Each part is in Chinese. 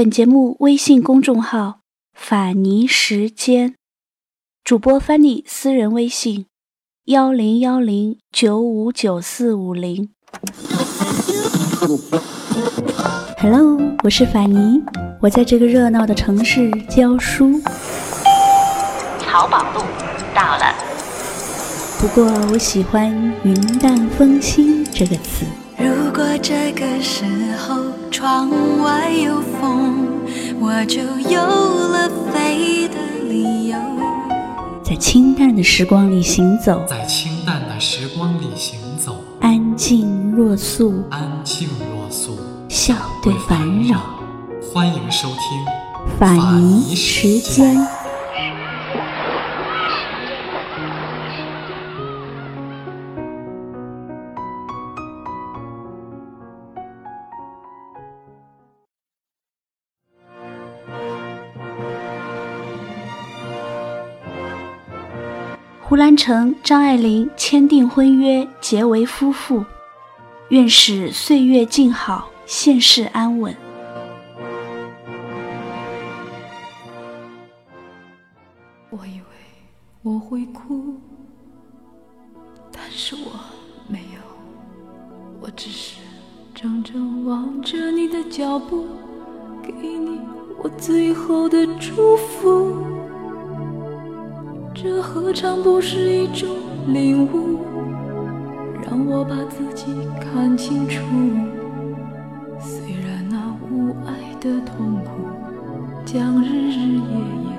本节目微信公众号“法尼时间”，主播 Fanny 私人微信：幺零幺零九五九四五零。Hello，我是法尼，我在这个热闹的城市教书。淘宝路到了，不过我喜欢“云淡风轻”这个词。如果这个时候窗外有风，我就有了飞的理由。在清淡的时光里行走，在清淡的时光里行走，安静若素，安静若素，笑对烦扰。欢迎收听法尼时间。胡兰成、张爱玲签订婚约，结为夫妇。愿使岁月静好，现世安稳。我以为我会哭，但是我没有，我只是怔怔望着你的脚步，给你我最后的祝福。这何尝不是一种领悟？让我把自己看清楚。虽然那无爱的痛苦，将日日夜夜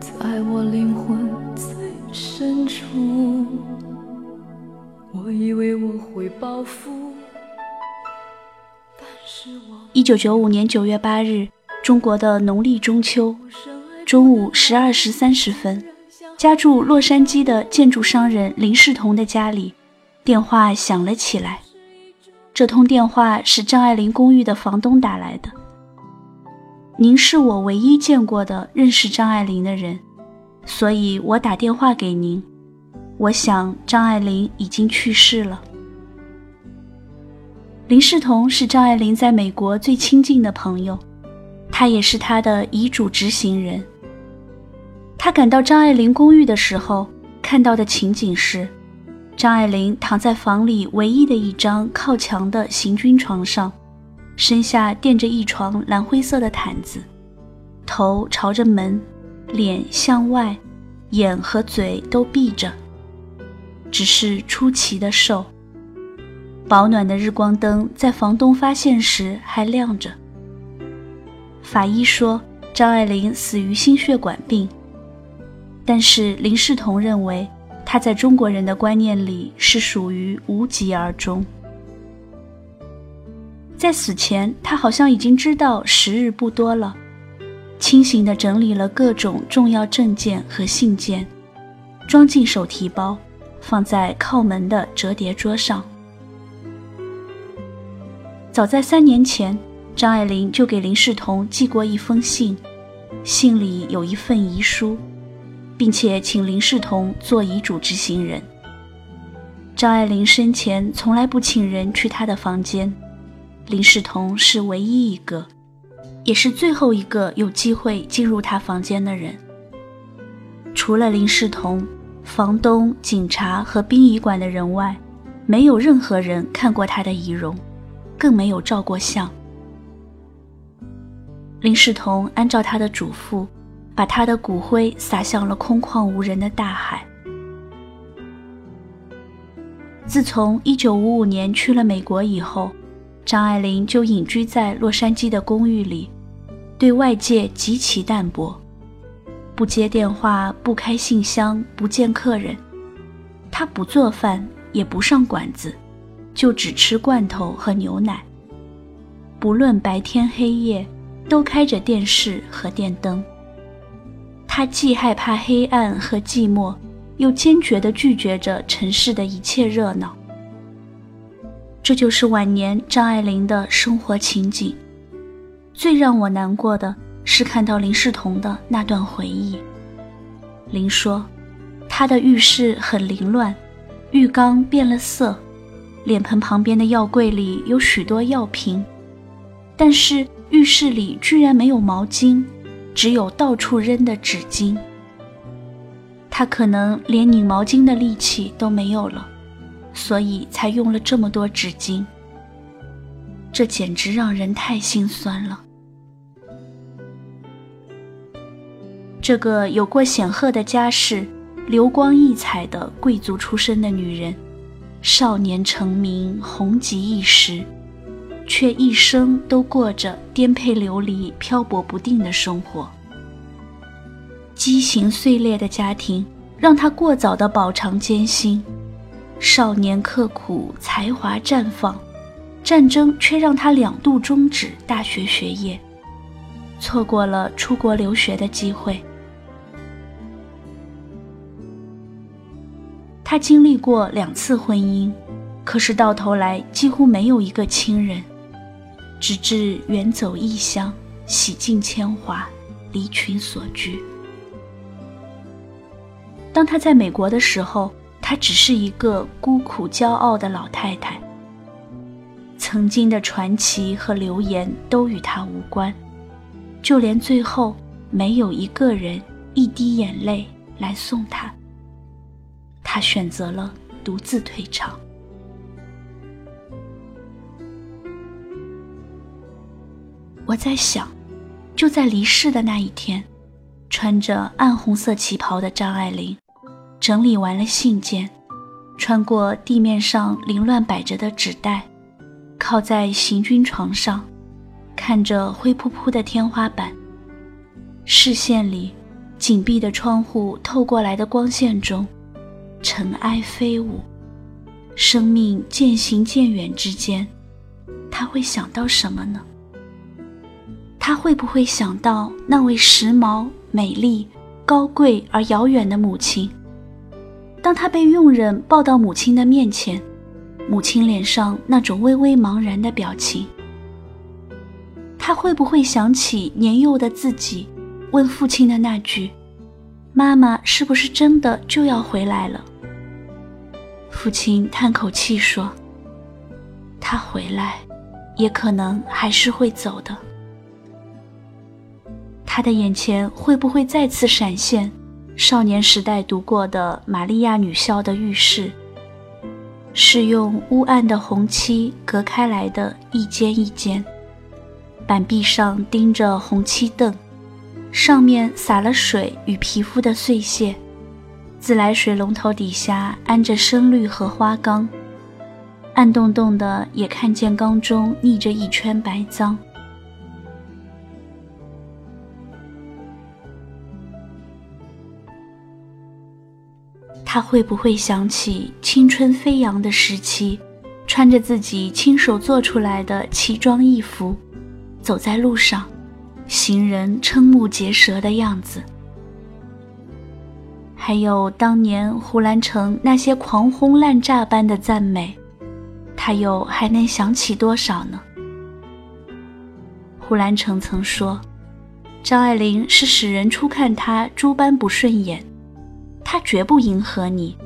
在我灵魂最深处。我以为我会报复，但是我一九九五年九月八日，中国的农历中秋，中午十二时三十分。家住洛杉矶的建筑商人林世同的家里，电话响了起来。这通电话是张爱玲公寓的房东打来的。您是我唯一见过的认识张爱玲的人，所以我打电话给您。我想张爱玲已经去世了。林世同是张爱玲在美国最亲近的朋友，他也是她的遗嘱执行人。他赶到张爱玲公寓的时候，看到的情景是，张爱玲躺在房里唯一的一张靠墙的行军床上，身下垫着一床蓝灰色的毯子，头朝着门，脸向外，眼和嘴都闭着，只是出奇的瘦。保暖的日光灯在房东发现时还亮着。法医说，张爱玲死于心血管病。但是林世同认为，他在中国人的观念里是属于无疾而终。在死前，他好像已经知道时日不多了，清醒地整理了各种重要证件和信件，装进手提包，放在靠门的折叠桌上。早在三年前，张爱玲就给林世同寄过一封信，信里有一份遗书。并且请林世同做遗嘱执行人。张爱玲生前从来不请人去她的房间，林世同是唯一一个，也是最后一个有机会进入她房间的人。除了林世同、房东、警察和殡仪馆的人外，没有任何人看过她的遗容，更没有照过相。林世同按照他的嘱咐。把他的骨灰撒向了空旷无人的大海。自从1955年去了美国以后，张爱玲就隐居在洛杉矶的公寓里，对外界极其淡薄，不接电话，不开信箱，不见客人。她不做饭，也不上馆子，就只吃罐头和牛奶。不论白天黑夜，都开着电视和电灯。他既害怕黑暗和寂寞，又坚决地拒绝着城市的一切热闹。这就是晚年张爱玲的生活情景。最让我难过的是看到林世同的那段回忆。林说，他的浴室很凌乱，浴缸变了色，脸盆旁边的药柜里有许多药瓶，但是浴室里居然没有毛巾，只有到处扔的纸巾。他可能连拧毛巾的力气都没有了，所以才用了这么多纸巾。这简直让人太心酸了。这个有过显赫的家世、流光溢彩的贵族出身的女人，少年成名，红极一时，却一生都过着颠沛流离、漂泊不定的生活。畸形碎裂的家庭让她过早的饱尝艰辛，少年刻苦，才华绽放，战争却让她两度终止大学学业，错过了出国留学的机会。他经历过两次婚姻，可是到头来几乎没有一个亲人，直至远走异乡，洗尽铅华，离群所居。当他在美国的时候，他只是一个孤苦骄傲的老太太。曾经的传奇和流言都与他无关，就连最后没有一个人一滴眼泪来送他。他选择了独自退场。我在想，就在离世的那一天，穿着暗红色旗袍的张爱玲，整理完了信件，穿过地面上凌乱摆着的纸袋，靠在行军床上，看着灰扑扑的天花板，视线里紧闭的窗户透过来的光线中。尘埃飞舞，生命渐行渐远之间，他会想到什么呢？他会不会想到那位时髦、美丽、高贵而遥远的母亲？当他被佣人抱到母亲的面前，母亲脸上那种微微茫然的表情，他会不会想起年幼的自己，问父亲的那句：“妈妈是不是真的就要回来了？”父亲叹口气说：“他回来，也可能还是会走的。他的眼前会不会再次闪现少年时代读过的玛利亚女校的浴室？是用乌暗的红漆隔开来的一间一间，板壁上钉着红漆凳，上面洒了水与皮肤的碎屑。”自来水龙头底下安着深绿荷花缸，暗洞洞的也看见缸中腻着一圈白脏。他会不会想起青春飞扬的时期，穿着自己亲手做出来的奇装异服，走在路上，行人瞠目结舌的样子？还有当年胡兰成那些狂轰滥炸般的赞美，他又还能想起多少呢？胡兰成曾说：“张爱玲是使人初看她诸般不顺眼，他绝不迎合你，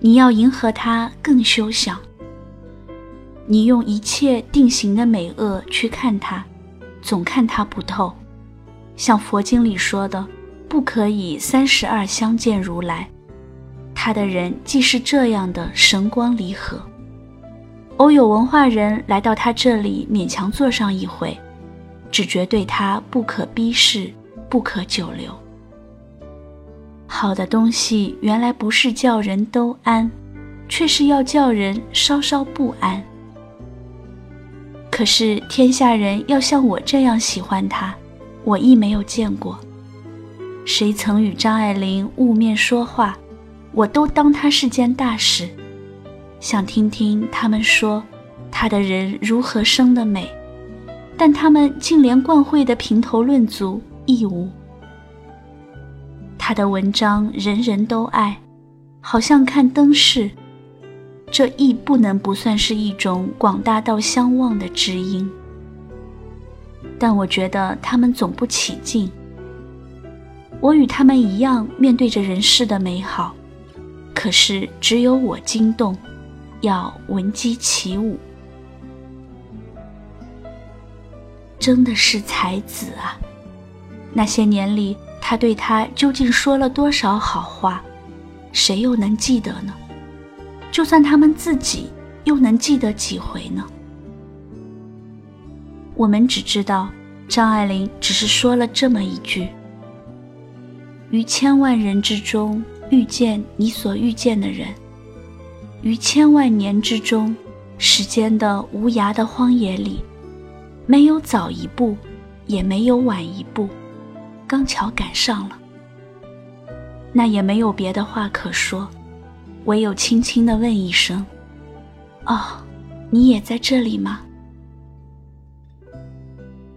你要迎合他更休想。你用一切定型的美恶去看他，总看他不透，像佛经里说的。”不可以三十二相见如来，他的人既是这样的神光离合。偶有文化人来到他这里，勉强坐上一回，只觉对他不可逼视，不可久留。好的东西原来不是叫人都安，却是要叫人稍稍不安。可是天下人要像我这样喜欢他，我亦没有见过。谁曾与张爱玲雾面说话，我都当她是件大事，想听听他们说她的人如何生的美，但他们竟连惯会的评头论足亦无。他的文章人人都爱，好像看灯饰，这亦不能不算是一种广大到相望的知音。但我觉得他们总不起劲。我与他们一样面对着人世的美好，可是只有我惊动，要闻鸡起舞。真的是才子啊！那些年里，他对她究竟说了多少好话，谁又能记得呢？就算他们自己，又能记得几回呢？我们只知道，张爱玲只是说了这么一句：“于千万人之中遇见你所遇见的人，于千万年之中，时间的无涯的荒野里，没有早一步，也没有晚一步，刚巧赶上了。那也没有别的话可说，唯有轻轻地问一声：‘哦，你也在这里吗？’”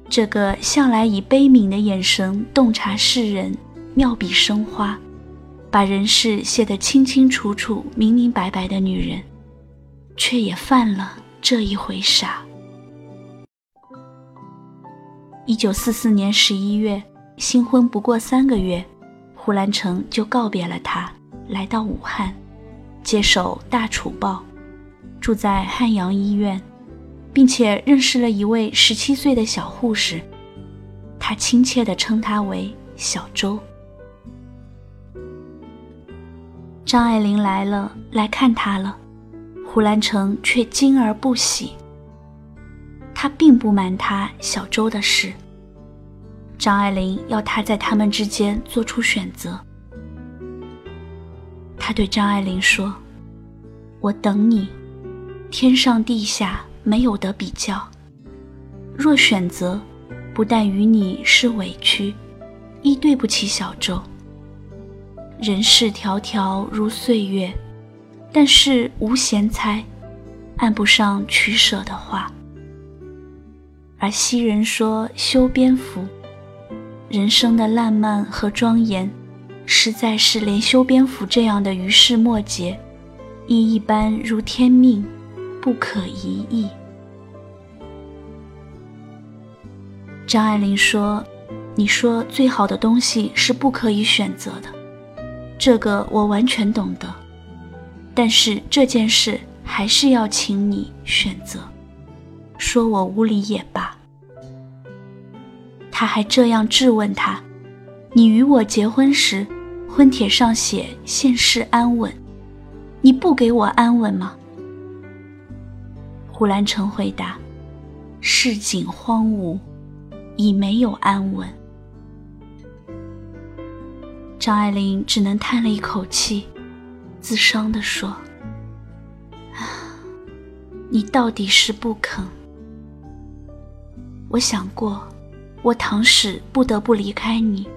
这个向来以悲悯的眼神洞察世人、妙笔生花，把人事写得清清楚楚、明明白白的女人，却也犯了这一回傻。一九四四年十一月，新婚不过三个月，胡兰成就告别了他，来到武汉，接手《大楚报》，住在汉阳医院。并且认识了一位十七岁的小护士，他亲切地称她为小周。张爱玲来了，来看他了，胡兰成却惊而不喜。他并不瞒他小周的事。张爱玲要他在他们之间做出选择。他对张爱玲说：“我等你，天上地下。”没有得比较。若选择，不但与你是委屈，亦对不起小周。人世迢迢如岁月，但是无闲猜，按不上取舍的话。而昔人说修边幅，人生的烂漫和庄严，实在是连修边幅这样的余事末节，亦一般如天命，不可移易。张爱玲说：“你说最好的东西是不可以选择的，这个我完全懂得。但是这件事还是要请你选择，说我无理也罢。”他还这样质问他：“你与我结婚时，婚帖上写现世安稳，你不给我安稳吗？”胡兰成回答：“市井荒芜。”已没有安稳，张爱玲只能叹了一口气，自伤地说：“啊，你到底是不肯。我想过，我倘使不得不离开你，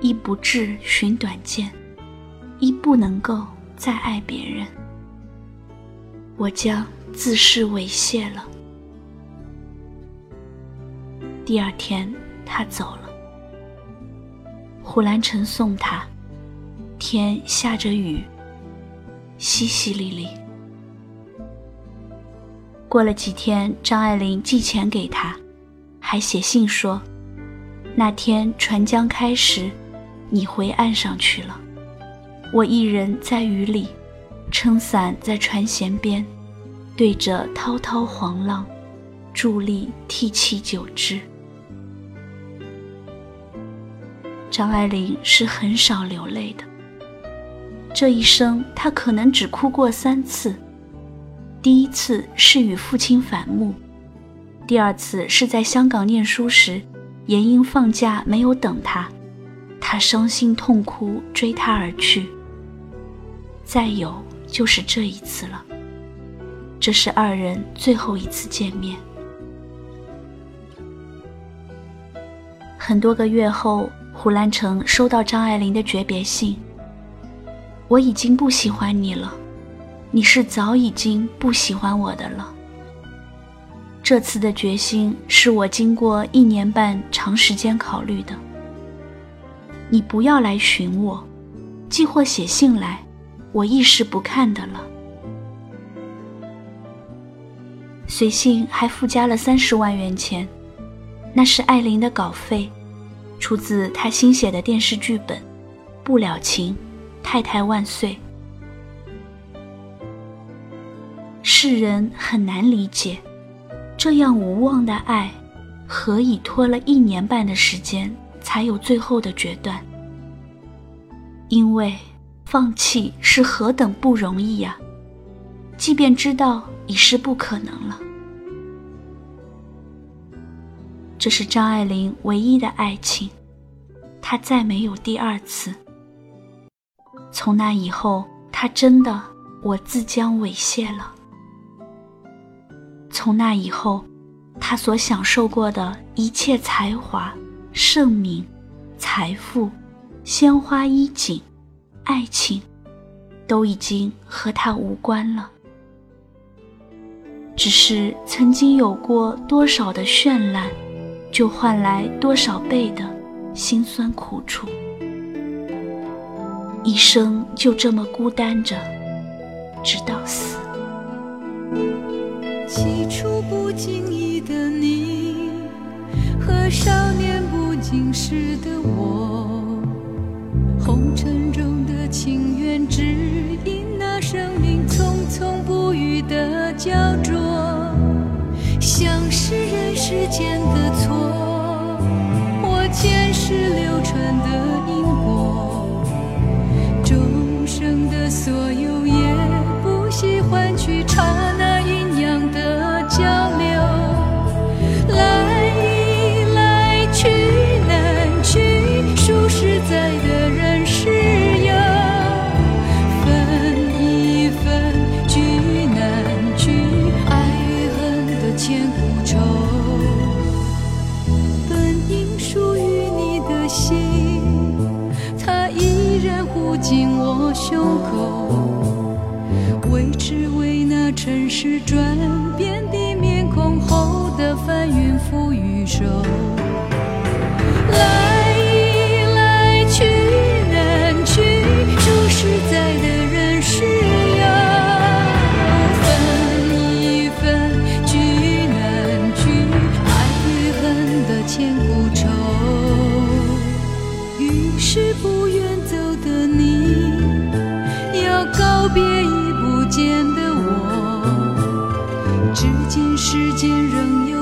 亦不至寻短见，亦不能够再爱别人，我将自视猥亵了。”第二天，他走了。胡兰成送他，天下着雨，淅淅沥沥。过了几天，张爱玲寄钱给他，还写信说：“那天船将开时，你回岸上去了，我一人在雨里，撑伞在船舷边，对着滔滔黄浪，伫立涕泣久之。”张爱玲是很少流泪的。这一生，她可能只哭过三次。第一次是与父亲反目，第二次是在香港念书时，严英放假没有等她，她伤心痛哭追他而去。再有就是这一次了，这是二人最后一次见面。很多个月后。胡兰成收到张爱玲的诀别信。我已经不喜欢你了，你是早已经不喜欢我的了。这次的决心是我经过一年半长时间考虑的。你不要来寻我，寄或写信来，我一时不看的了。随信还附加了三十万元钱，那是艾琳的稿费。出自他新写的电视剧本《不了情》，太太万岁。世人很难理解，这样无望的爱，何以拖了一年半的时间才有最后的决断？因为放弃是何等不容易呀！即便知道已是不可能了，这是张爱玲唯一的爱情，她再没有第二次。从那以后，她真的我自将猥亵了。从那以后，他所享受过的一切才华、盛名、财富、鲜花衣锦、爱情，都已经和他无关了。只是曾经有过多少的绚烂，就换来多少倍的辛酸苦楚。一生就这么孤单着，直到死。起初不经意的你，和少年不经事的我，红尘中的情缘，只因那生命匆匆不语的胶着，像是人世间的错，或前世流传的因果，众生的所有世间仍有